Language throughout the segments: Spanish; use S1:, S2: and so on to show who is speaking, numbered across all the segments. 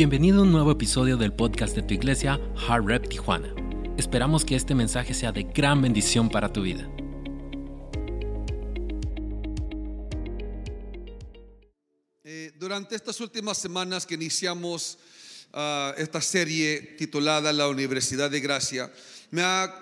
S1: Bienvenido a un nuevo episodio del podcast de tu iglesia, Hard Rep Tijuana. Esperamos que este mensaje sea de gran bendición para tu vida.
S2: Eh, durante estas últimas semanas que iniciamos ah, esta serie titulada La Universidad de Gracia, me ha,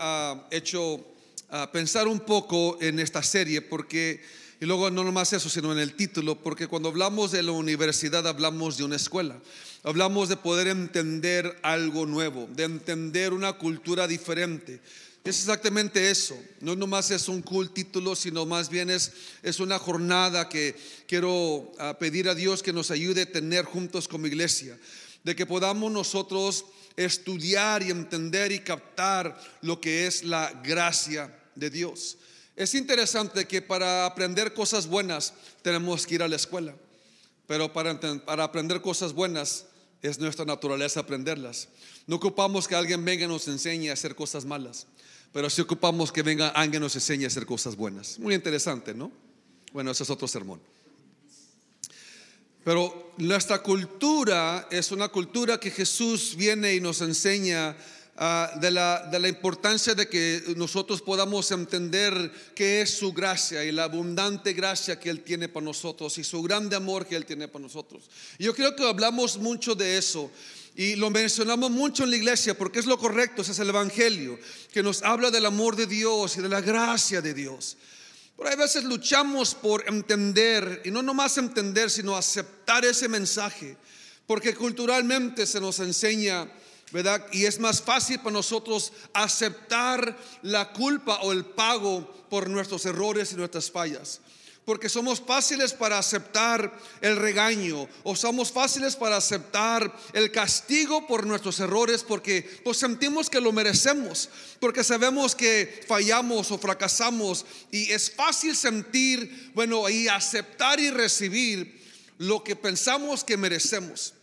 S2: ah, hecho ah, pensar un poco en esta serie porque, y luego no nomás eso, sino en el título, porque cuando hablamos de la universidad hablamos de una escuela, hablamos de poder entender algo nuevo, de entender una cultura diferente. Es exactamente eso. No nomás es un cool título, sino más bien es, es una jornada que quiero ah, pedir a Dios que nos ayude a tener juntos como iglesia. De que podamos nosotros estudiar y entender y captar lo que es la gracia de Dios. Es interesante que para aprender cosas buenas tenemos que ir a la escuela. Pero para, para aprender cosas buenas es nuestra naturaleza aprenderlas. No ocupamos que alguien venga y nos enseñe a hacer cosas malas, pero sí ocupamos que venga alguien nos enseñe a hacer cosas buenas. Muy interesante, ¿no? Bueno, ese es otro sermón. Pero nuestra cultura es una cultura que Jesús viene y nos enseña ah, de, la, de la importancia de que nosotros podamos entender qué es su gracia y la abundante gracia que Él tiene para nosotros y su grande amor que Él tiene para nosotros. Yo creo que hablamos mucho de eso. Y lo mencionamos mucho en la iglesia porque es lo correcto, ese es el Evangelio, que nos habla del amor de Dios y de la gracia de Dios. Pero hay veces luchamos por entender, y no nomás entender, sino aceptar ese mensaje, porque culturalmente se nos enseña, Y es más fácil para nosotros aceptar la culpa o el pago por nuestros errores y nuestras fallas. Porque somos fáciles para aceptar el regaño o somos fáciles para aceptar el castigo por nuestros errores porque pues sentimos que lo merecemos, porque sabemos que fallamos o fracasamos y es fácil sentir, bueno, y aceptar y recibir lo que pensamos que merecemos.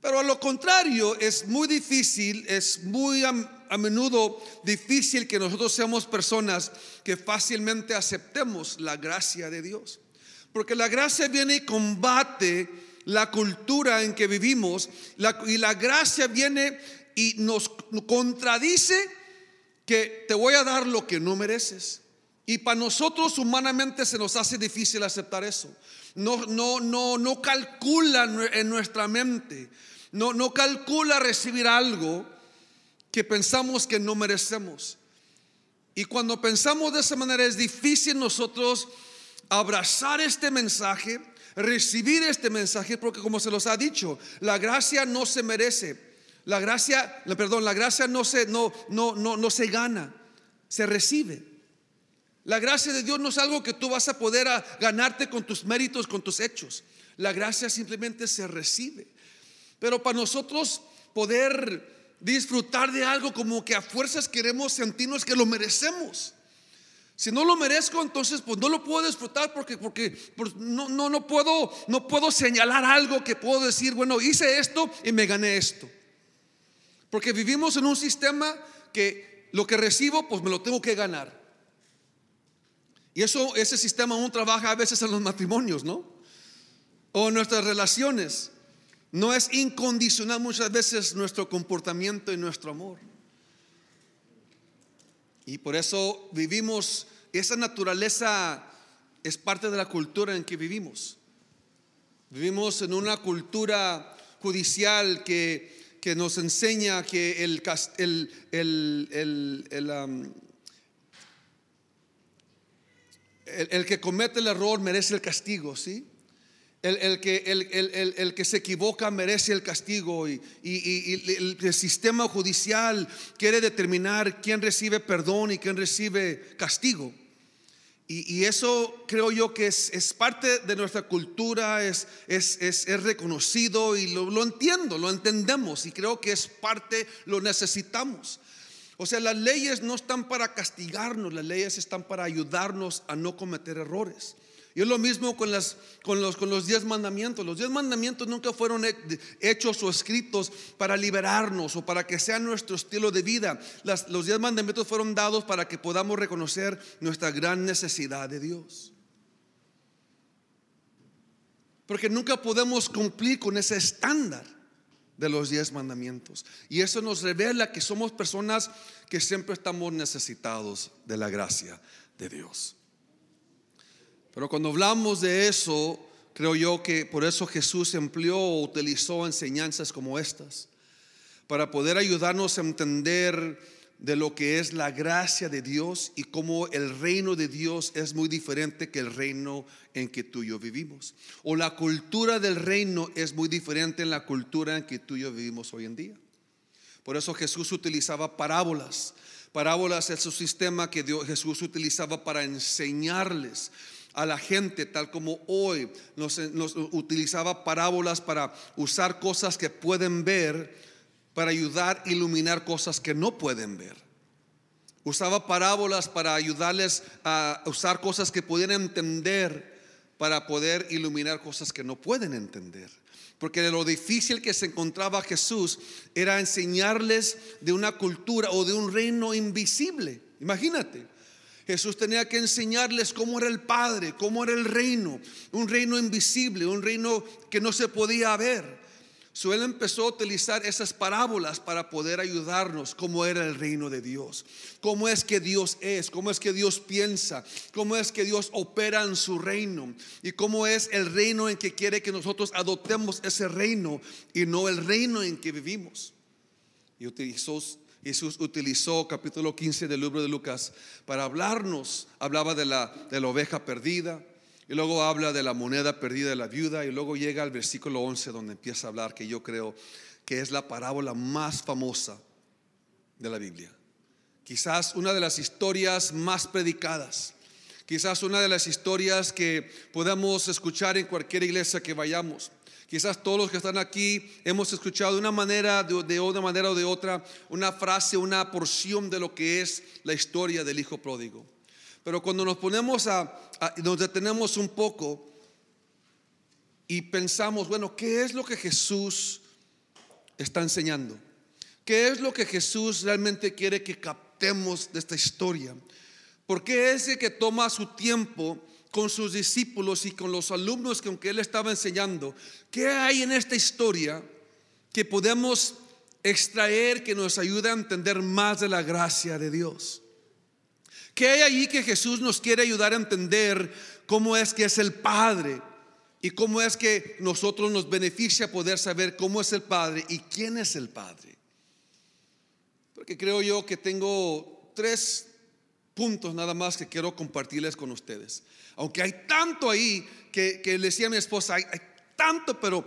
S2: Pero a lo contrario, es muy difícil, es muy a, menudo difícil que nosotros seamos personas que fácilmente aceptemos la gracia de Dios. Porque la gracia viene y combate la cultura en que vivimos y la gracia viene y nos contradice que te voy a dar lo que no mereces. Y para nosotros humanamente se nos hace difícil aceptar eso. No, no, no, no calcula en nuestra mente, no, no calcula recibir algo que pensamos que no merecemos. Y cuando pensamos de esa manera es difícil nosotros abrazar este mensaje, recibir este mensaje, porque como se los ha dicho, la gracia no se merece. La gracia, perdón, la gracia no se, no, no, no, no se gana, se recibe. La gracia de Dios no es algo que tú vas a poder ganarte con tus méritos, con tus hechos. La gracia simplemente se recibe. Pero para nosotros poder disfrutar de algo como que a fuerzas queremos sentirnos que lo merecemos. Si no lo merezco, entonces pues no lo puedo disfrutar porque, pues, no, no, no, puedo, no puedo señalar algo que puedo decir, bueno, hice esto y me gané esto. Porque vivimos en un sistema que lo que recibo, pues me lo tengo que ganar. Y eso, ese sistema aún trabaja a veces en los matrimonios, ¿no? O en nuestras relaciones. No es incondicional muchas veces nuestro comportamiento y nuestro amor. Y por eso vivimos, esa naturaleza es parte de la cultura en que vivimos. Vivimos en una cultura judicial que, que nos enseña que el, um, el, que comete el error merece el castigo, ¿sí? El, el que, el, el, que, se equivoca merece el castigo y, y, y el, sistema judicial quiere determinar quién recibe perdón y quién recibe castigo. Y, eso creo yo que es, es, parte de nuestra cultura, es, es, es reconocido y lo, lo entiendo, lo entendemos y creo que es parte, lo necesitamos. O sea, las leyes no están para castigarnos, las leyes están para ayudarnos a no cometer errores. Y es lo mismo con, las, con, los, con los diez mandamientos. Los diez mandamientos nunca fueron hechos o escritos para liberarnos o para que sea nuestro estilo de vida. Los diez mandamientos fueron dados para que podamos reconocer nuestra gran necesidad de Dios. Porque nunca podemos cumplir con ese estándar de los diez mandamientos. Y eso nos revela que somos personas que siempre estamos necesitados de la gracia de Dios. Pero cuando hablamos de eso, creo yo que por eso Jesús empleó o utilizó enseñanzas como estas, para poder ayudarnos a entender de lo que es la gracia de Dios y cómo el reino de Dios es muy diferente que el reino en que tú y yo vivimos. O la cultura del reino es muy diferente en la cultura en que tú y yo vivimos hoy en día. Por eso Jesús utilizaba parábolas. Parábolas es un sistema que Jesús utilizaba para enseñarles a la gente, tal como hoy nos, nos utilizaba parábolas para usar cosas que pueden ver para ayudar a iluminar cosas que no pueden ver. Usaba parábolas para ayudarles a usar cosas que pudieran entender para poder iluminar cosas que no pueden entender. Porque lo difícil que se encontraba Jesús era enseñarles de una cultura o de un reino invisible. Imagínate. Jesús tenía que enseñarles cómo era el Padre, cómo era el reino, un reino invisible, un reino que no se podía ver. So, él empezó a utilizar esas parábolas para poder ayudarnos cómo era el reino de Dios, cómo es que Dios es, cómo es que Dios piensa, cómo es que Dios opera en su reino y cómo es el reino en que quiere que nosotros adoptemos ese reino y no el reino en que vivimos. Y utilizó, Jesús utilizó capítulo 15 del libro de Lucas para hablarnos, hablaba de la, de la oveja perdida y luego habla de la moneda perdida de la viuda y luego llega al versículo 11 donde empieza a hablar que yo creo que es la parábola más famosa de la Biblia. Quizás una de las historias más predicadas. Quizás una de las historias que podamos escuchar en cualquier iglesia que vayamos. Quizás todos los que están aquí hemos escuchado de una manera, de, de una manera o de otra, una frase, una porción de lo que es la historia del Hijo Pródigo. Pero cuando nos ponemos a, nos detenemos un poco y pensamos, bueno, ¿qué es lo que Jesús está enseñando? ¿Qué es lo que Jesús realmente quiere que captemos de esta historia? Porque es el que toma su tiempo con sus discípulos y con los alumnos que aunque él estaba enseñando, ¿qué hay en esta historia que podemos extraer que nos ayude a entender más de la gracia de Dios? ¿Qué hay allí que Jesús nos quiere ayudar a entender cómo es que es el Padre? Y cómo es que nosotros nos beneficia poder saber cómo es el Padre y quién es el Padre. Porque creo yo que tengo tres puntos nada más que quiero compartirles con ustedes. Aunque hay tanto ahí que, le decía a mi esposa, hay, tanto, pero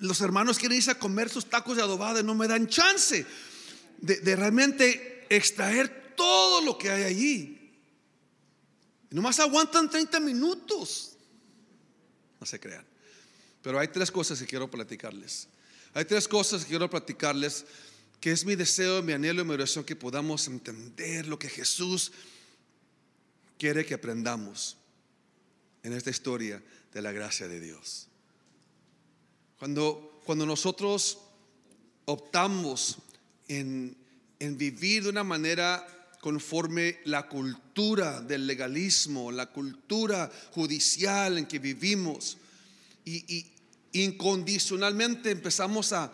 S2: los hermanos quieren irse a comer sus tacos de adobada y no me dan chance de realmente extraer todo lo que hay allí. Y nomás aguantan 30 minutos. No se crean. Pero hay tres cosas que quiero platicarles. Hay tres cosas que quiero platicarles que es mi deseo, mi anhelo y mi oración que podamos entender lo que Jesús quiere que aprendamos en esta historia de la gracia de Dios. Cuando, cuando nosotros optamos en, en vivir de una manera conforme la cultura del legalismo, la cultura judicial en que vivimos. Y, incondicionalmente empezamos a,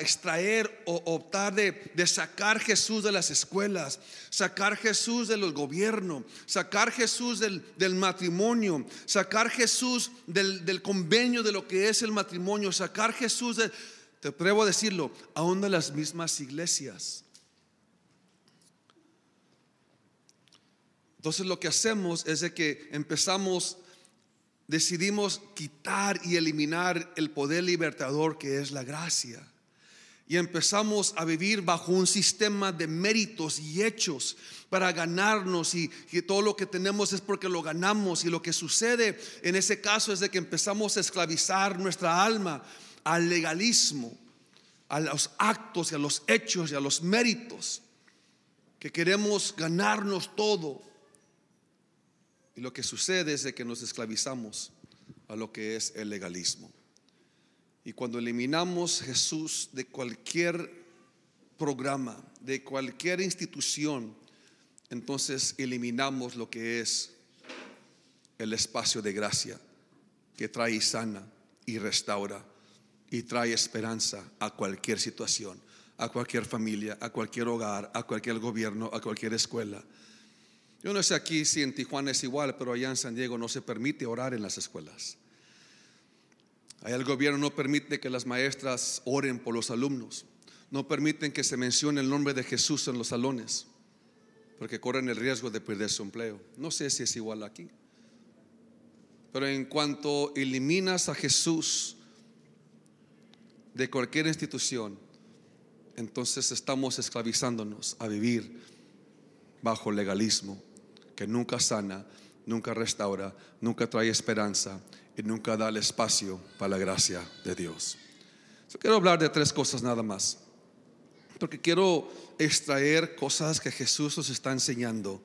S2: extraer o optar de, sacar Jesús de las escuelas, sacar Jesús del gobierno, sacar Jesús del, matrimonio, sacar Jesús del, del, convenio de lo que es el matrimonio, sacar Jesús de, te atrevo a decirlo, aún de las mismas iglesias. Entonces lo que hacemos es de que empezamos, decidimos quitar y eliminar el poder libertador que es la gracia. Y empezamos a vivir bajo un sistema de méritos y hechos para ganarnos y, todo lo que tenemos es porque lo ganamos. Y lo que sucede en ese caso es de que empezamos a esclavizar nuestra alma al legalismo, a los actos y a los hechos y a los méritos, que queremos ganarnos todo. Y lo que sucede es de que nos esclavizamos a lo que es el legalismo. Y cuando eliminamos Jesús de cualquier programa, de cualquier institución, entonces eliminamos lo que es el espacio de gracia que trae y sana y restaura y trae esperanza a cualquier situación, a cualquier familia, a cualquier hogar, a cualquier gobierno, a cualquier escuela. Yo no sé aquí si en Tijuana es igual, pero allá en San Diego no se permite orar en las escuelas. Allá el gobierno no permite que las maestras oren por los alumnos. No permiten que se mencione el nombre de Jesús en los salones, porque corren el riesgo de perder su empleo. No sé si es igual aquí. Pero en cuanto eliminas a Jesús de cualquier institución, entonces estamos esclavizándonos a vivir bajo legalismo que nunca sana, nunca restaura, nunca trae esperanza y nunca da el espacio para la gracia de Dios. quiero hablar de tres cosas nada más, porque quiero extraer cosas que Jesús nos está enseñando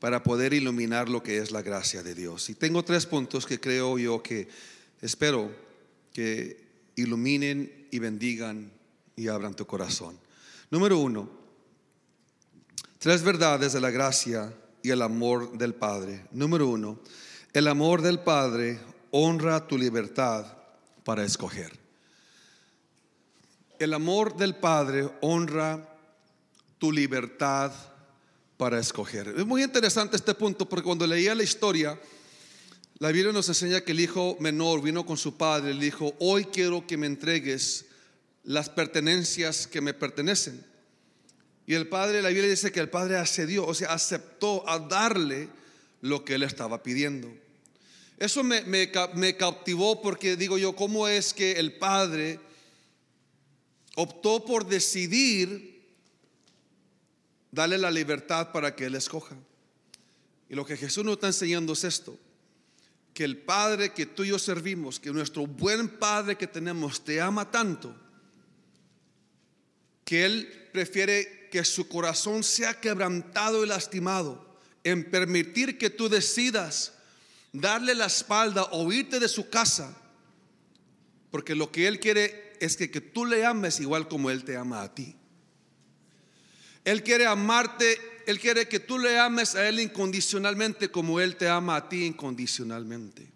S2: para poder iluminar lo que es la gracia de Dios. Y tengo tres puntos que creo yo que espero que iluminen y bendigan y abran tu corazón. Número uno, tres verdades de la gracia y el amor del Padre. Número uno, el amor del Padre honra tu libertad para escoger. El amor del Padre honra tu libertad para escoger. Es muy interesante este punto porque cuando leía la historia, la Biblia nos enseña que el hijo menor vino con su padre y le dijo, hoy quiero que me entregues las pertenencias que me pertenecen. Y el padre, la Biblia dice que el padre accedió, o sea, aceptó a darle lo que él estaba pidiendo. Eso me, me, me cautivó porque digo yo, ¿cómo es que el padre optó por decidir Dale la libertad para que Él escoja. Y lo que Jesús nos está enseñando es esto, que el Padre que tú y yo servimos, que nuestro buen Padre que tenemos te ama tanto, que Él prefiere que su corazón sea quebrantado y lastimado en permitir que tú decidas darle la espalda o irte de su casa, porque lo que Él quiere es que, que tú le ames igual como Él te ama a ti. Él quiere amarte, Él quiere que tú le ames a Él incondicionalmente como Él te ama a ti incondicionalmente.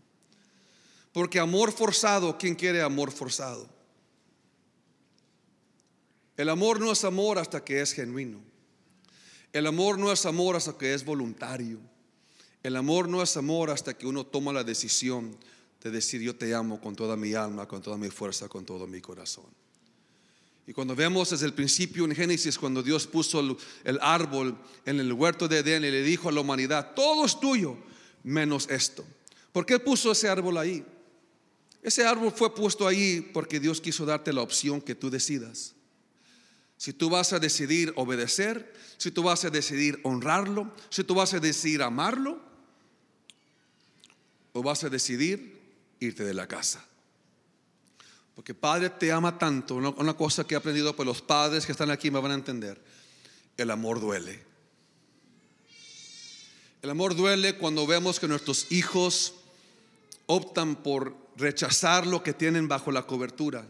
S2: Porque amor forzado, ¿quién quiere amor forzado? El amor no es amor hasta que es genuino. El amor no es amor hasta que es voluntario. El amor no es amor hasta que uno toma la decisión de decir yo te amo con toda mi alma, con toda mi fuerza, con todo mi corazón. Y cuando vemos desde el principio en Génesis, cuando Dios puso el, árbol en el huerto de Edén y le dijo a la humanidad, todo es tuyo, menos esto. ¿Por qué puso ese árbol ahí? Ese árbol fue puesto ahí porque Dios quiso darte la opción que tú decidas. Si tú vas a decidir obedecer, si tú vas a decidir honrarlo, si tú vas a decidir amarlo, o vas a decidir irte de la casa. Porque Padre te ama tanto. Una cosa que he aprendido por los padres que están aquí me van a entender. El amor duele. El amor duele cuando vemos que nuestros hijos optan por rechazar lo que tienen bajo la cobertura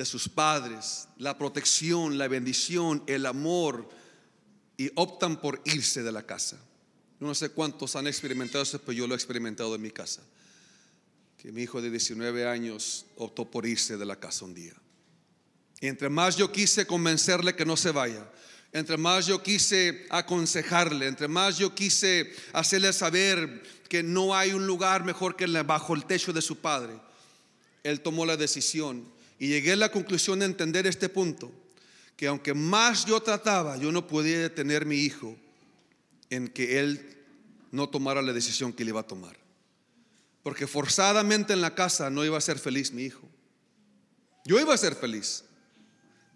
S2: de sus padres, la protección, la bendición, el amor, y optan por irse de la casa. No sé cuántos han experimentado eso, pero yo lo he experimentado en mi casa que mi hijo de 19 años optó por irse de la casa un día. Y entre más yo quise convencerle que no se vaya, entre más yo quise aconsejarle, entre más yo quise hacerle saber que no hay un lugar mejor que bajo el techo de su padre, él tomó la decisión y llegué a la conclusión de entender este punto, que aunque más yo trataba, yo no podía detener a mi hijo en que él no tomara la decisión que él iba a tomar. Porque forzadamente en la casa no iba a ser feliz mi hijo. Yo iba a ser feliz,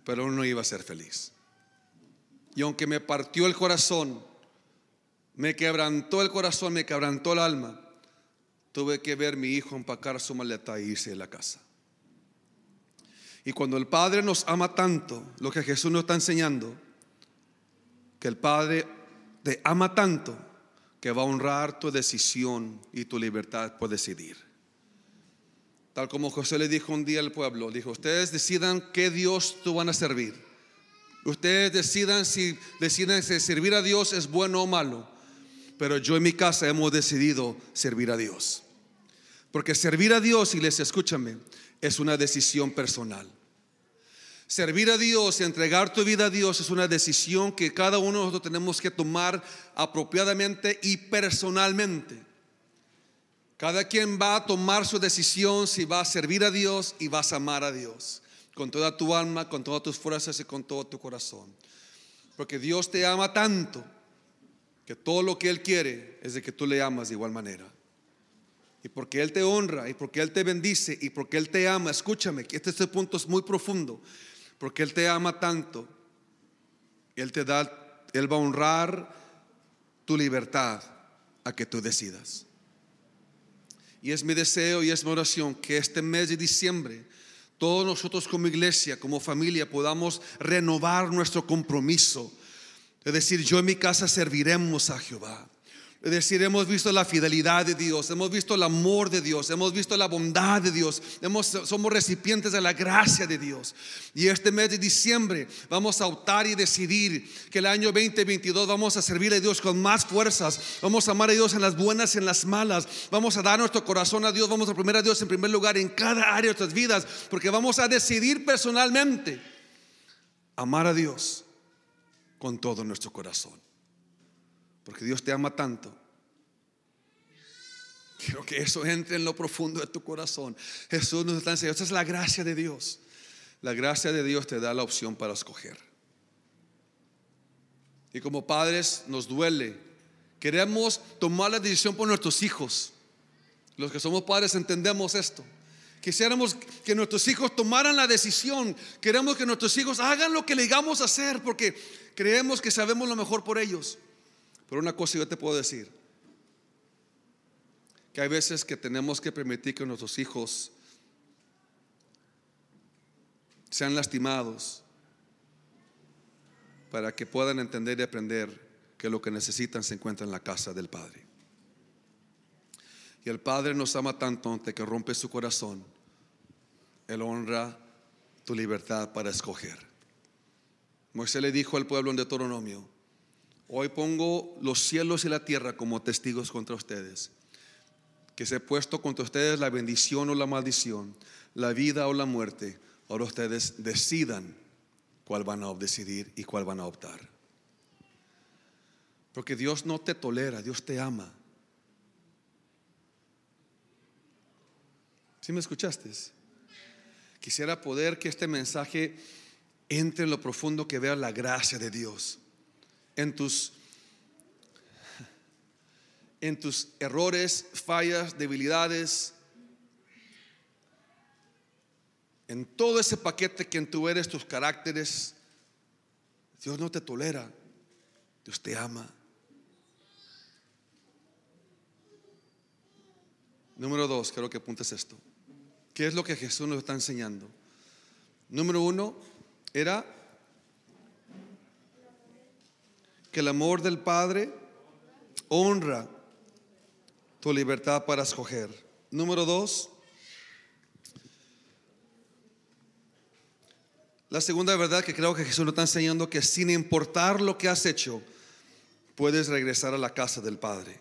S2: pero no iba a ser feliz. Y aunque me partió el corazón, me quebrantó el corazón, me quebrantó el alma, tuve que ver mi hijo empacar su maleta e irse de la casa. Y cuando el Padre nos ama tanto, lo que Jesús nos está enseñando, que el Padre te ama tanto, que va a honrar tu decisión y tu libertad por decidir. Tal como José le dijo un día al pueblo, dijo, ustedes decidan qué Dios tú van a servir. Ustedes decidan si deciden si servir a Dios es bueno o malo. Pero yo en mi casa hemos decidido servir a Dios. Porque servir a Dios, iglesia, escúchame, es una decisión personal. Servir a Dios entregar tu vida a Dios es una decisión que cada uno de nosotros tenemos que tomar apropiadamente y personalmente. Cada quien va a tomar su decisión si va a servir a Dios y vas a amar a Dios con toda tu alma, con todas tus fuerzas y con todo tu corazón. Porque Dios te ama tanto que todo lo que Él quiere es de que tú le amas de igual manera. Y porque Él te honra y porque Él te bendice y porque Él te ama, escúchame, que este, este punto es muy profundo porque Él te ama tanto, Él te da, Él va a honrar tu libertad a que tú decidas. Y es mi deseo y es mi oración que este mes de diciembre todos nosotros como iglesia, como familia, podamos renovar nuestro compromiso. Es decir, yo en mi casa serviremos a Jehová. Es decir, hemos visto la fidelidad de Dios, hemos visto el amor de Dios, hemos visto la bondad de Dios, somos recipientes de la gracia de Dios. Y este mes de diciembre vamos a optar y decidir que el año 2022 vamos a servir a Dios con más fuerzas, vamos a amar a Dios en las buenas y en las malas, vamos a dar nuestro corazón a Dios, vamos a primero a Dios en primer lugar en cada área de nuestras vidas, porque vamos a decidir personalmente amar a Dios con todo nuestro corazón. Porque Dios te ama tanto. Quiero que eso entre en lo profundo de tu corazón. Jesús nos está enseñando. Esta es la gracia de Dios. La gracia de Dios te da la opción para escoger. Y como padres nos duele. Queremos tomar la decisión por nuestros hijos. Los que somos padres entendemos esto. Quisiéramos que nuestros hijos tomaran la decisión. Queremos que nuestros hijos hagan lo que le digamos hacer porque creemos que sabemos lo mejor por ellos. Pero una cosa yo te puedo decir, que hay veces que tenemos que permitir que nuestros hijos sean lastimados para que puedan entender y aprender que lo que necesitan se encuentra en la casa del Padre. Y el Padre nos ama tanto ante que rompe su corazón. Él honra tu libertad para escoger. Moisés le dijo al pueblo en Deuteronomio, Hoy pongo los cielos y la tierra como testigos contra ustedes, que se he puesto contra ustedes la bendición o la maldición, la vida o la muerte. Ahora ustedes decidan cuál van a decidir y cuál van a optar. Porque Dios no te tolera, Dios te ama. ¿Sí me escuchaste? Quisiera poder que este mensaje entre en lo profundo que vea la gracia de Dios en tus en tus errores, fallas, debilidades, en todo ese paquete que en tú eres, tus caracteres, Dios no te tolera, Dios te ama. Número dos, quiero que apuntes esto. ¿Qué es lo que Jesús nos está enseñando? Número uno, era que el amor del Padre honra tu libertad para escoger. Número dos, la segunda verdad que creo que Jesús nos está enseñando que sin importar lo que has hecho, puedes regresar a la casa del Padre.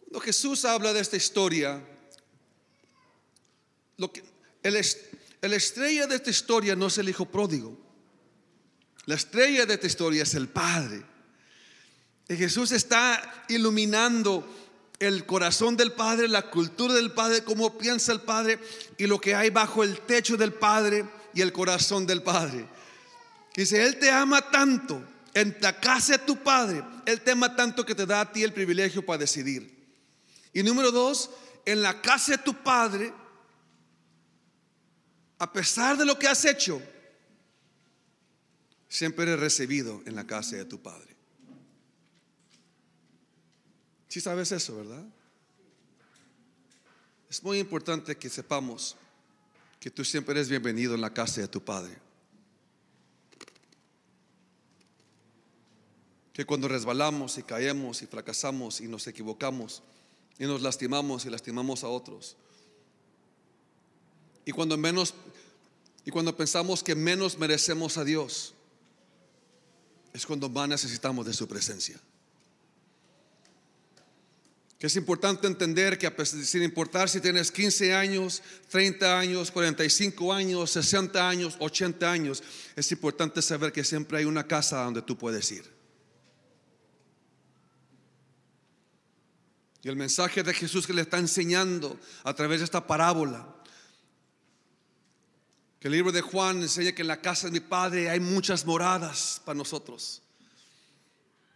S2: Cuando Jesús habla de esta historia, lo que, el, el estrella de esta historia no es el hijo pródigo. La estrella de esta historia es el Padre. Y Jesús está iluminando el corazón del Padre, la cultura del Padre, cómo piensa el Padre y lo que hay bajo el techo del Padre y el corazón del Padre. Dice, Él te ama tanto, en la casa de tu Padre, Él te ama tanto que te da a ti el privilegio para decidir. Y número dos, en la casa de tu Padre, a pesar de lo que has hecho, siempre eres recibido en la casa de tu Padre. Si sabes eso, ¿verdad? Es muy importante que sepamos que tú siempre eres bienvenido en la casa de tu Padre. Que cuando resbalamos y caemos y fracasamos y nos equivocamos y nos lastimamos y lastimamos a otros. Y cuando menos y cuando pensamos que menos merecemos a Dios, es cuando más necesitamos de su presencia. Que es importante entender que sin importar si tienes 15 años, 30 años, 45 años, 60 años, 80 años, es importante saber que siempre hay una casa donde tú puedes ir. Y el mensaje de Jesús que le está enseñando a través de esta parábola, que el libro de Juan enseña que en la casa de mi Padre hay muchas moradas para nosotros.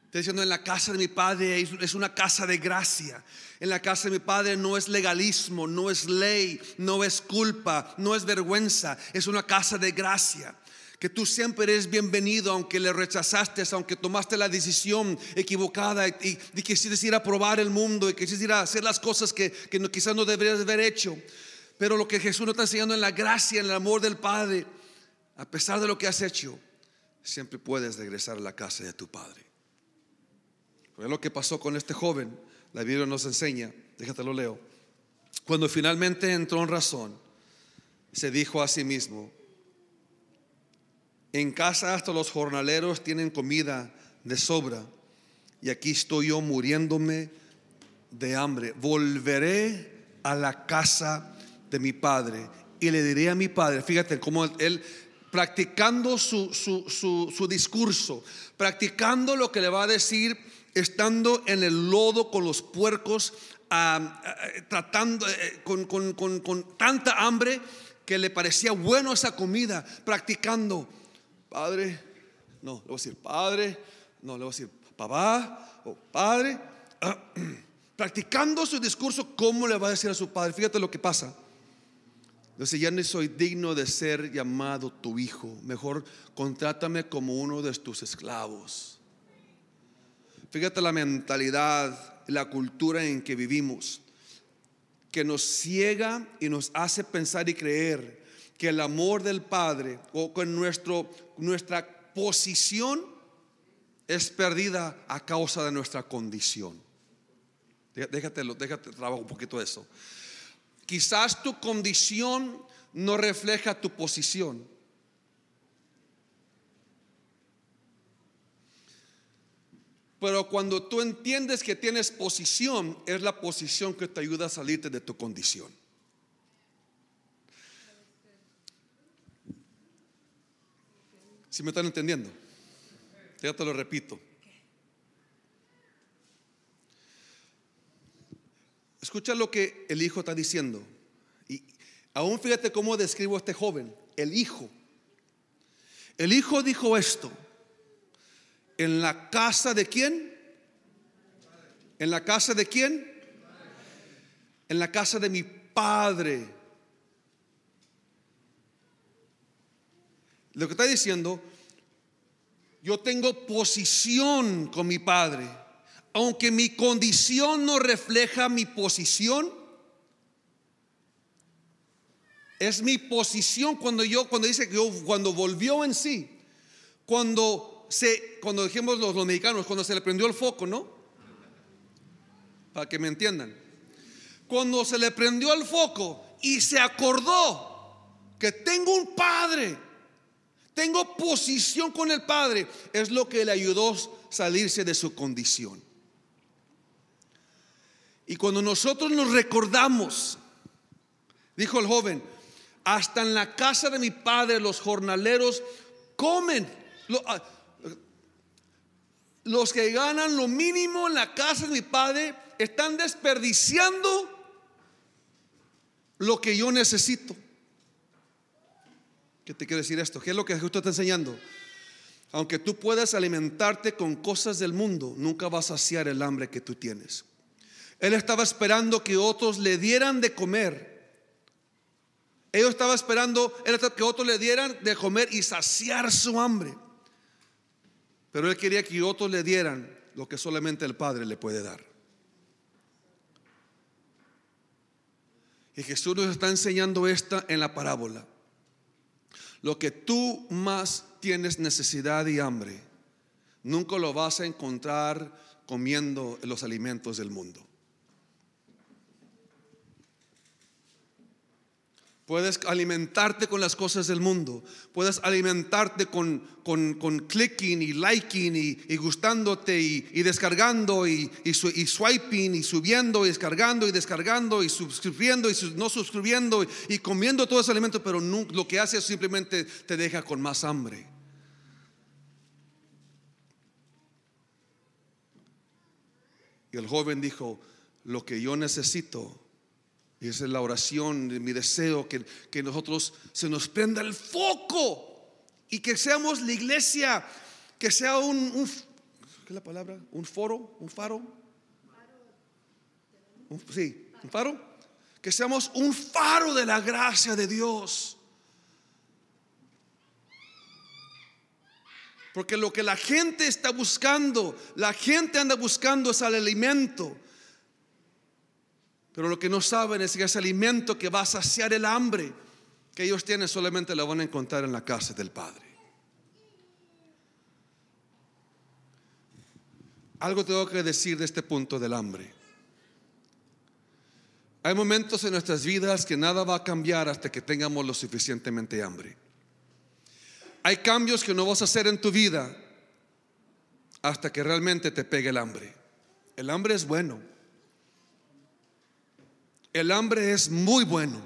S2: Está diciendo, en la casa de mi padre es- una casa de gracia. En la casa de mi padre no es legalismo, no es ley, no es culpa, no es vergüenza. Es una casa de gracia. Que tú siempre eres bienvenido, aunque le rechazaste, aunque tomaste la decisión equivocada y, y quisiste ir a probar el mundo y quisiste ir a hacer las cosas que, que no- quizás no deberías haber hecho. Pero lo que Jesús nos está enseñando en la gracia, en el amor del Padre, a pesar de lo que has hecho, siempre puedes regresar a la casa de tu Padre. Fue lo que pasó con este joven. La Biblia nos enseña, déjate lo leo. Cuando finalmente entró en razón, se dijo a sí mismo, en casa hasta los jornaleros tienen comida de sobra y aquí estoy yo muriéndome de hambre. Volveré a la casa de mi padre y le diré a mi padre, fíjate cómo él practicando su, su, su, discurso, practicando lo que le va a decir, estando en el lodo con los puercos, ah, ah, tratando eh, con, con- con- con tanta hambre que le parecía bueno esa comida, practicando, Padre, no, le voy a decir Padre, no, le voy a decir papá o Padre, ah, practicando su discurso, ¿cómo le va a decir a su padre? Fíjate lo que pasa. Dice, ya no soy digno de ser llamado tu hijo. Mejor contrátame como uno de tus esclavos. Fíjate la mentalidad, la cultura en que vivimos, que nos ciega y nos hace pensar y creer que el amor del Padre o con nuestro, nuestra posición es perdida a causa de nuestra condición. Dé- Déjatelo, déjate trabajo un poquito eso. Quizás tu condición no refleja tu posición. Pero cuando tú entiendes que tienes posición, es la posición que te ayuda a salirte de tu condición. Si me están entendiendo? Ya te lo repito. Escucha lo que el hijo está diciendo. Y aún fíjate cómo describo a este joven, el hijo. El hijo dijo esto. ¿En la casa de quién? ¿En la casa de quién? En la casa de mi padre. Lo que está diciendo, yo tengo posición con mi padre. Aunque mi condición no refleja mi posición, es mi posición cuando yo, cuando dice que yo, cuando volvió en sí, cuando se, cuando dijimos los, los mexicanos, cuando se le prendió el foco, ¿no? Para que me entiendan. Cuando se le prendió el foco y se acordó que tengo un padre, tengo posición con el padre, es lo que le ayudó a salirse de su condición. Y cuando nosotros nos recordamos, dijo el joven, hasta en la casa de mi padre los jornaleros comen. Ah, los que ganan lo mínimo en la casa de mi padre están desperdiciando lo que yo necesito. ¿Qué te quiere decir esto? ¿Qué es lo que Jesús te está enseñando? Aunque tú puedas alimentarte con cosas del mundo, nunca vas a saciar el hambre que tú tienes. Él estaba esperando que otros le dieran de comer. Ellos estaban esperando estaba- que otros le dieran de comer y saciar su hambre. Pero él quería que otros le dieran lo que solamente el Padre le puede dar. Y Jesús nos está enseñando esta en la parábola. Lo que tú más tienes necesidad y hambre, nunca lo vas a encontrar comiendo los alimentos del mundo. Puedes alimentarte con las cosas del mundo. Puedes alimentarte con, con, clicking y liking y, gustándote y, descargando y, y, swiping y subiendo y descargando y descargando y suscribiendo y no suscribiendo y, comiendo todo ese alimento, pero lo que hace es simplemente te deja con más hambre. Y el joven dijo, lo que yo necesito y esa es la oración mi deseo, que, que nosotros se nos prenda el foco y que seamos la iglesia, que sea un, un ¿qué es la palabra? ¿Un foro? ¿Un faro? sí, un faro. Que seamos un faro de la gracia de Dios. Porque lo que la gente está buscando, la gente anda buscando es el alimento. Pero lo que no saben es que ese alimento que va a saciar el hambre que ellos tienen solamente lo van a encontrar en la casa del Padre. Algo tengo que decir de este punto del hambre. Hay momentos en nuestras vidas que nada va a cambiar hasta que tengamos lo suficientemente hambre. Hay cambios que no vas a hacer en tu vida hasta que realmente te pegue el hambre. El hambre es bueno. El hambre es muy bueno,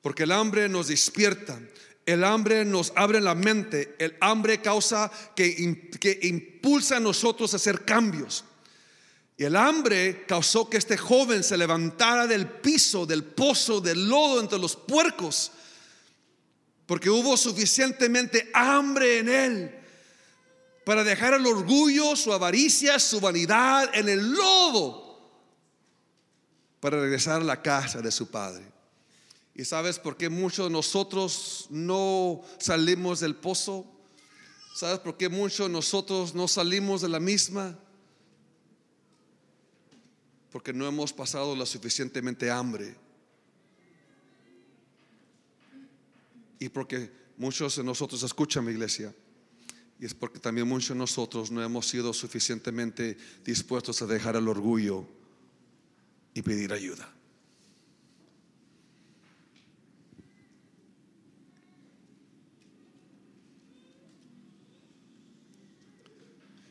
S2: porque el hambre nos despierta, el hambre nos abre la mente, el hambre causa que, que impulsa a nosotros a hacer cambios. Y el hambre causó que este joven se levantara del piso, del pozo, del lodo entre los puercos, porque hubo suficientemente hambre en él para dejar el orgullo, su avaricia, su vanidad en el lodo para regresar a la casa de su padre. ¿Y sabes por qué muchos de nosotros no salimos del pozo? ¿Sabes por qué muchos de nosotros no salimos de la misma? Porque no hemos pasado lo suficientemente hambre. Y porque muchos de nosotros escuchan mi iglesia. Y es porque también muchos de nosotros no hemos sido suficientemente dispuestos a dejar el orgullo y pedir ayuda.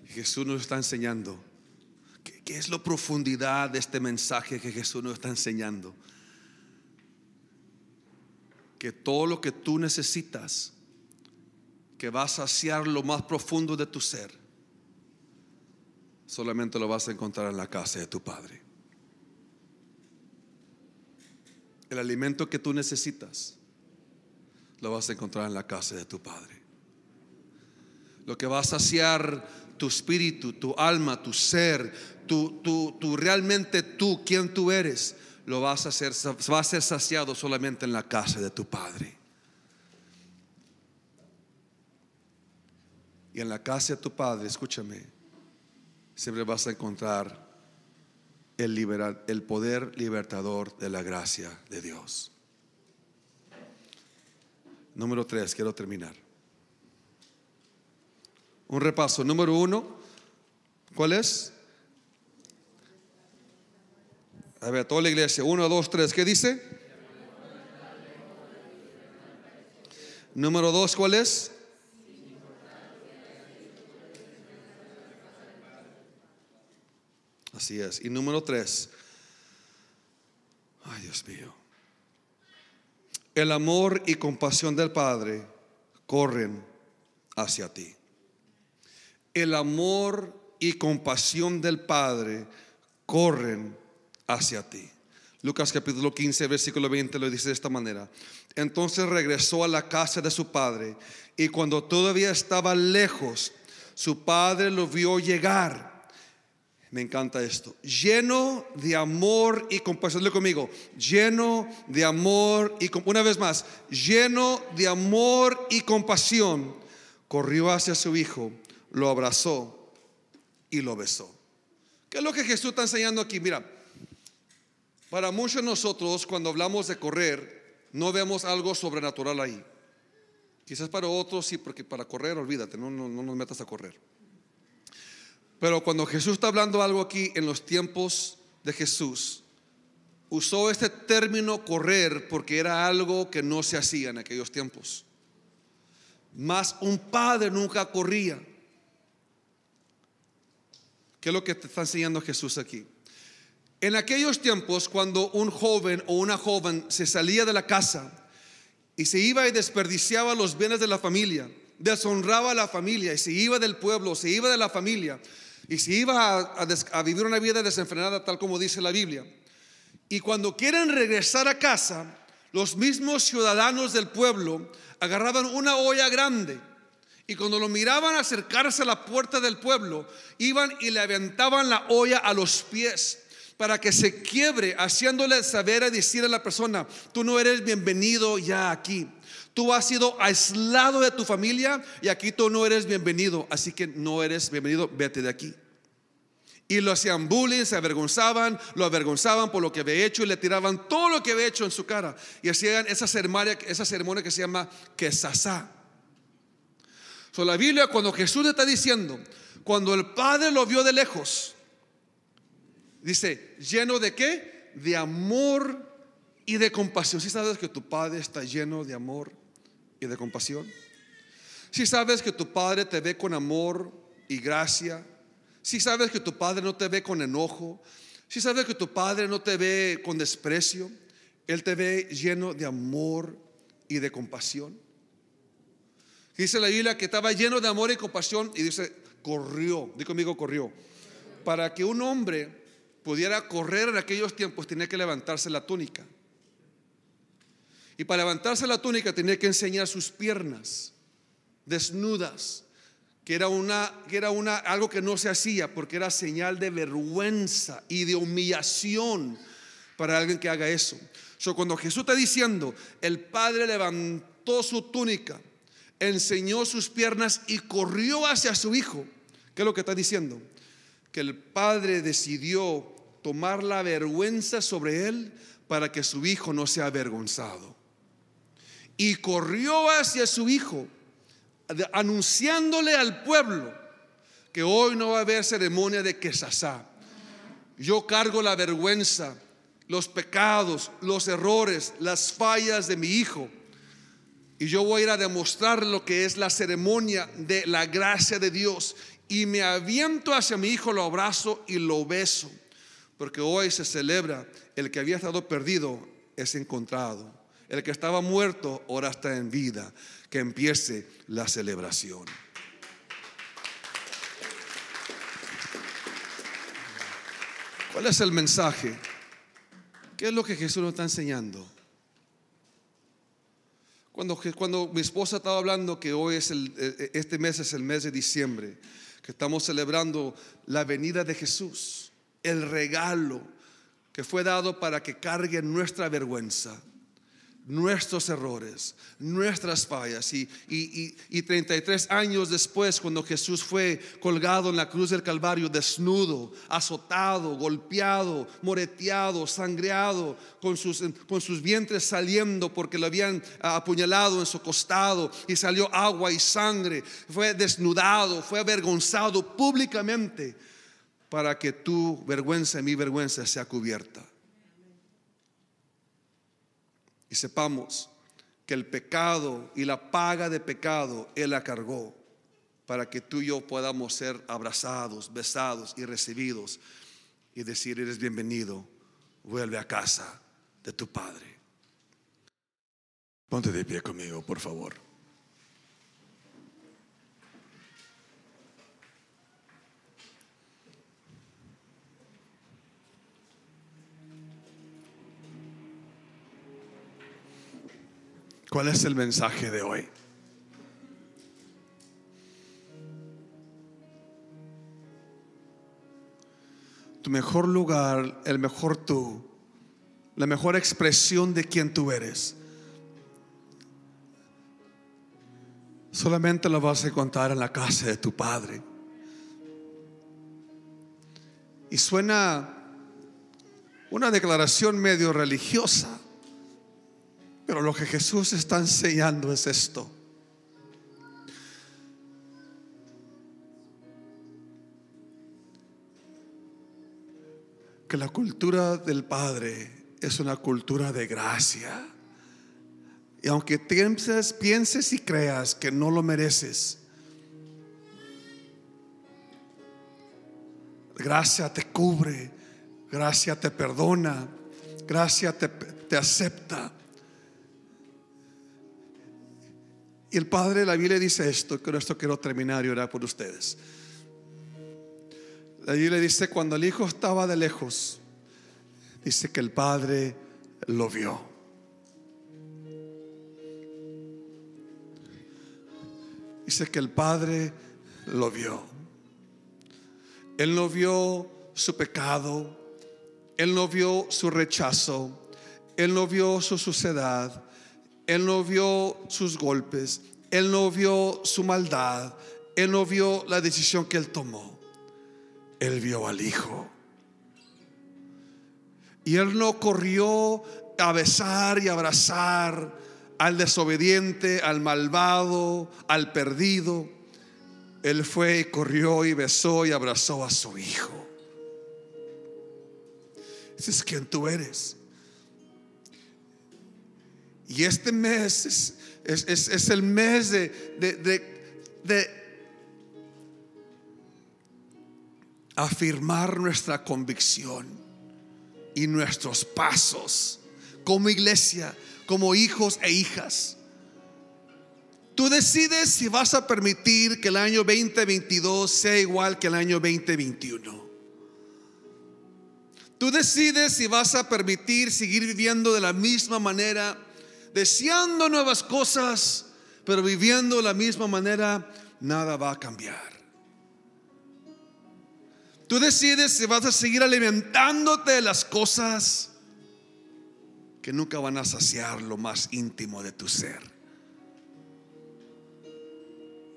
S2: Jesús nos está enseñando. ¿Qué, es la profundidad de este mensaje que Jesús nos está enseñando? Que todo lo que tú necesitas, que va a saciar lo más profundo de tu ser, solamente lo vas a encontrar en la casa de tu Padre. El alimento que tú necesitas lo vas a encontrar en la casa de tu Padre. Lo que va a saciar tu espíritu, tu alma, tu ser, tu, tu, realmente tú, quien tú eres, lo vas a hacer, va a ser saciado solamente en la casa de tu Padre. Y en la casa de tu Padre, escúchame, siempre vas a encontrar el, el poder libertador de la gracia de Dios. Número tres, quiero terminar. Un repaso. Número uno, ¿cuál es? A ver, toda la iglesia. Uno, dos, tres. ¿Qué dice? Número dos, ¿cuál es? Así es. Y número tres. Ay, Dios mío. El amor y compasión del Padre corren hacia ti. El amor y compasión del Padre corren hacia ti. Lucas capítulo 15, versículo 20 lo dice de esta manera. Entonces regresó a la casa de su padre y cuando todavía estaba lejos, su padre lo vio llegar me encanta esto. Lleno de amor y compasión. Dile conmigo. Lleno de amor y una vez más. Lleno de amor y compasión. Corrió hacia su hijo, lo abrazó y lo besó. ¿Qué es lo que Jesús está enseñando aquí? Mira, para muchos de nosotros cuando hablamos de correr, no vemos algo sobrenatural ahí. Quizás para otros sí, porque para correr, olvídate, no, no, no nos metas a correr. Pero cuando Jesús está hablando algo aquí en los tiempos de Jesús, usó este término correr porque era algo que no se hacía en aquellos tiempos. Mas un padre nunca corría. ¿Qué es lo que te está enseñando Jesús aquí? En aquellos tiempos, cuando un joven o una joven se salía de la casa y se iba y desperdiciaba los bienes de la familia, deshonraba a la familia y se iba del pueblo, se iba de la familia y se iba a, vivir una vida desenfrenada tal como dice la Biblia. Y cuando quieren regresar a casa, los mismos ciudadanos del pueblo agarraban una olla grande y cuando lo miraban acercarse a la puerta del pueblo, iban y le aventaban la olla a los pies para que se quiebre, haciéndole saber a decir a la persona, tú no eres bienvenido ya aquí. Tú has sido aislado de tu familia y aquí tú no eres bienvenido, así que no eres bienvenido, vete de aquí. Y lo hacían bullying, se avergonzaban, lo avergonzaban por lo que había hecho y le tiraban todo lo que había hecho en su cara. Y hacían esa ceremonia, esa ceremonia que se llama quesasá. So, la Biblia, cuando Jesús le está diciendo, cuando el Padre lo vio de lejos, dice, lleno de qué? De amor y de compasión. Si sabes que tu Padre está lleno de amor y de compasión. Si sabes que tu Padre te ve con amor y gracia. Si sabes que tu Padre no te ve con enojo. Si sabes que tu Padre no te ve con desprecio. Él te ve lleno de amor y de compasión. Dice la Biblia que estaba lleno de amor y compasión y dice, corrió, di conmigo, corrió. Para que un hombre pudiera correr en aquellos tiempos tenía que levantarse la túnica. Y para levantarse la túnica tenía que enseñar sus piernas desnudas, que era una que era una algo que no se hacía porque era señal de vergüenza y de humillación para alguien que haga eso. So, cuando Jesús está diciendo, el Padre levantó su túnica, enseñó sus piernas y corrió hacia su hijo, ¿qué es lo que está diciendo? Que el Padre decidió tomar la vergüenza sobre él para que su hijo no sea avergonzado y corrió hacia su hijo, anunciándole al pueblo que hoy no va a haber ceremonia de quesasá. Yo cargo la vergüenza, los pecados, los errores, las fallas de mi hijo. Y yo voy a ir a demostrar lo que es la ceremonia de la gracia de Dios. Y me aviento hacia mi hijo, lo abrazo y lo beso. Porque hoy se celebra el que había estado perdido es encontrado. El que estaba muerto ahora está en vida. Que empiece la celebración. ¿Cuál es el mensaje? ¿Qué es lo que Jesús nos está enseñando? Cuando, cuando mi esposa estaba hablando que hoy es el, e, e, este mes es el mes de diciembre, que estamos celebrando la venida de Jesús, el regalo que fue dado para que cargue nuestra vergüenza nuestros errores, nuestras fallas. Y, y, 33 años después, cuando Jesús fue colgado en la cruz del Calvario, desnudo, azotado, golpeado, moreteado, sangreado, con sus, con sus vientres saliendo porque lo habían apuñalado en su costado y salió agua y sangre, fue desnudado, fue avergonzado públicamente para que tu vergüenza y mi vergüenza sea cubierta. Y sepamos que el pecado y la paga de pecado Él la cargó para que tú y yo podamos ser abrazados, besados y recibidos y decir, eres bienvenido, vuelve a casa de tu Padre. Ponte de pie conmigo, por favor. ¿Cuál es el mensaje de hoy? Tu mejor lugar, el mejor tú, la mejor expresión de quien tú eres. Solamente lo vas a encontrar en la casa de tu padre. Y suena una declaración medio religiosa. Pero lo que Jesús está enseñando es esto. Que la cultura del Padre es una cultura de gracia. Y aunque pienses, pienses y creas que no lo mereces, gracia te cubre, gracia te perdona, gracia te, te acepta. Y el Padre la Biblia dice esto, con esto quiero terminar y orar por ustedes. La Biblia dice, cuando el Hijo estaba de lejos, dice que el Padre lo vio. Dice que el Padre lo vio. Él no vio su pecado, Él no vio su rechazo, Él no vio su suciedad, Él no vio sus golpes, Él no vio su maldad, Él no vio la decisión que Él tomó. Él vio al Hijo. Y Él no corrió a besar y abrazar al desobediente, al malvado, al perdido. Él fue y corrió y besó y abrazó a su Hijo. Ese es quien tú eres. Y este mes es, el mes de, de afirmar nuestra convicción y nuestros pasos como iglesia, como hijos e hijas. Tú decides si vas a permitir que el año 2022 sea igual que el año 2021. Tú decides si vas a permitir seguir viviendo de la misma manera, deseando nuevas cosas, pero viviendo de la misma manera, nada va a cambiar. Tú decides si vas a seguir alimentándote de las cosas que nunca van a saciar lo más íntimo de tu ser.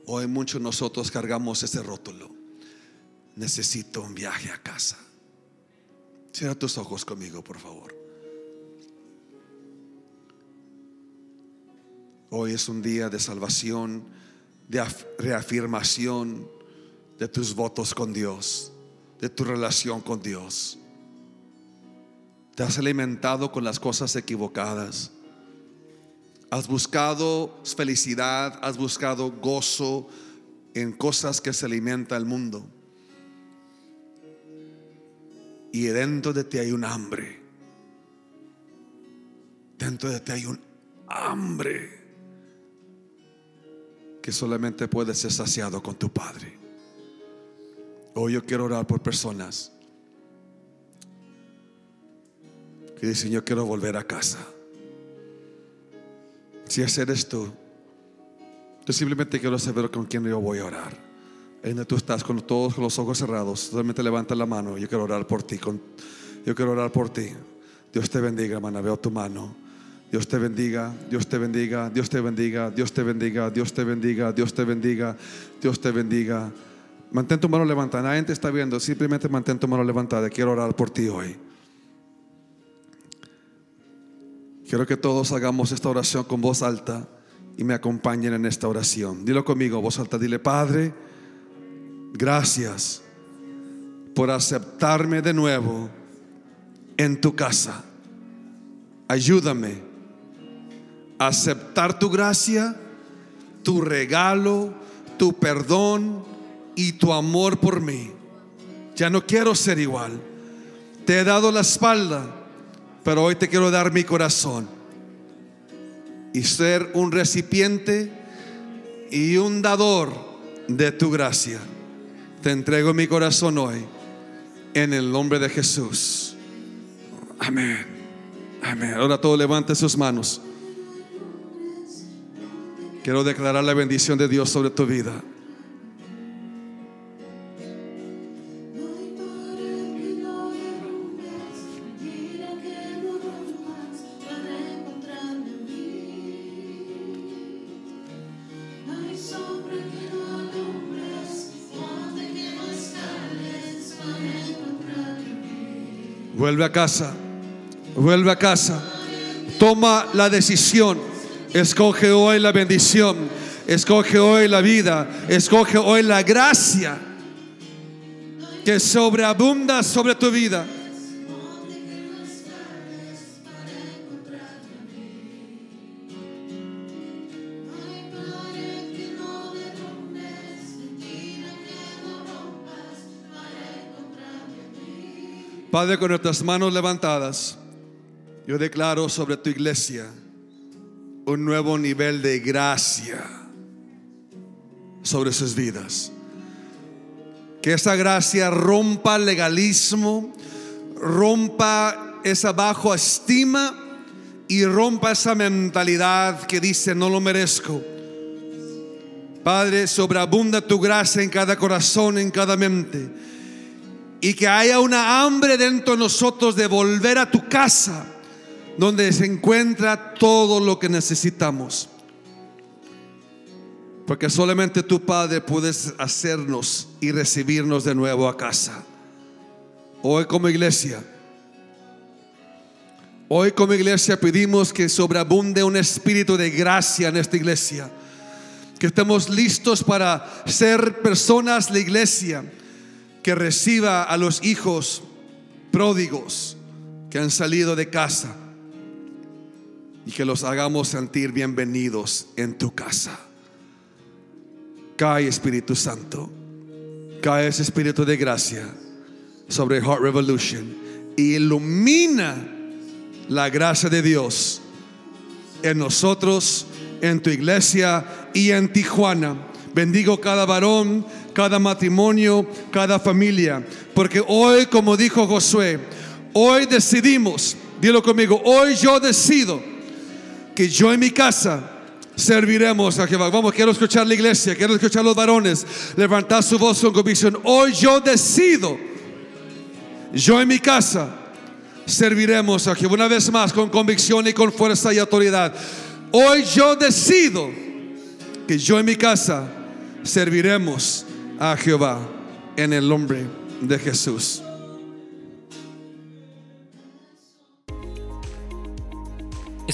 S2: Hoy muchos de nosotros cargamos ese rótulo. Necesito un viaje a casa. Cierra tus ojos conmigo, por favor. Hoy es un día de salvación, de reafirmación de tus votos con Dios de tu relación con Dios. Te has alimentado con las cosas equivocadas. Has buscado felicidad, has buscado gozo en cosas que se alimenta el mundo. Y dentro de ti hay un hambre. Dentro de ti hay un hambre que solamente puede ser saciado con tu Padre. Hoy yo quiero orar por personas que dicen, yo quiero volver a casa. Si ese eres tú, yo simplemente quiero saber con quién yo voy a orar. Ahí donde tú estás con todos los ojos cerrados, solamente levanta la mano. Yo quiero orar por ti. yo quiero orar por ti. Dios te bendiga, hermana. Veo tu mano. Dios te bendiga, Dios te bendiga, Dios te bendiga, Dios te bendiga, Dios te bendiga, Dios te bendiga, Dios te bendiga. Mantén tu mano levantada. Nadie te está viendo. Simplemente mantén tu mano levantada. Quiero orar por ti hoy. Quiero que todos hagamos esta oración con voz alta y me acompañen en esta oración. Dilo conmigo, voz alta. Dile, Padre, gracias por aceptarme de nuevo en tu casa. Ayúdame aceptar tu gracia, tu regalo, tu perdón y tu amor por mí. Ya no quiero ser igual. Te he dado la espalda, pero hoy te quiero dar mi corazón y ser un recipiente y un dador de tu gracia. Te entrego mi corazón hoy en el nombre de Jesús. Amén. Amén. Ahora todo levante sus manos. Quiero declarar la bendición de Dios sobre tu vida. Vuelve a casa. Vuelve a casa. Toma la decisión. Escoge hoy la bendición. Escoge hoy la vida. Escoge hoy la gracia que sobreabunda sobre tu vida. Padre, con nuestras manos levantadas, yo declaro sobre tu iglesia un nuevo nivel de gracia sobre sus vidas. Que esa gracia rompa el legalismo, rompa esa bajo estima y rompa esa mentalidad que dice no lo merezco. Padre, sobreabunda tu gracia en cada corazón, en cada mente. Y que haya una hambre dentro de nosotros de volver a tu casa, donde se encuentra todo lo que necesitamos. Porque solamente tu Padre puedes hacernos y recibirnos de nuevo a casa. Hoy como iglesia, hoy como iglesia pedimos que sobreabunde un espíritu de gracia en esta iglesia. Que estemos listos para ser personas, la iglesia, que reciba a los hijos pródigos que han salido de casa y que los hagamos sentir bienvenidos en tu casa. Cae Espíritu Santo, cae ese espíritu de gracia sobre Heart Revolution y ilumina la gracia de Dios en nosotros, en tu iglesia y en Tijuana. Bendigo cada varón, cada matrimonio, cada familia, porque hoy, como dijo Josué, hoy decidimos, dilo conmigo, hoy yo decido que yo en mi casa serviremos a Jehová. Vamos, quiero escuchar la iglesia, quiero escuchar los varones levantar su voz con convicción. Hoy yo decido, yo en mi casa serviremos a Jehová. Una vez más, con convicción y con fuerza y autoridad. Hoy yo decido que yo en mi casa serviremos a Jehová en el nombre de Jesús.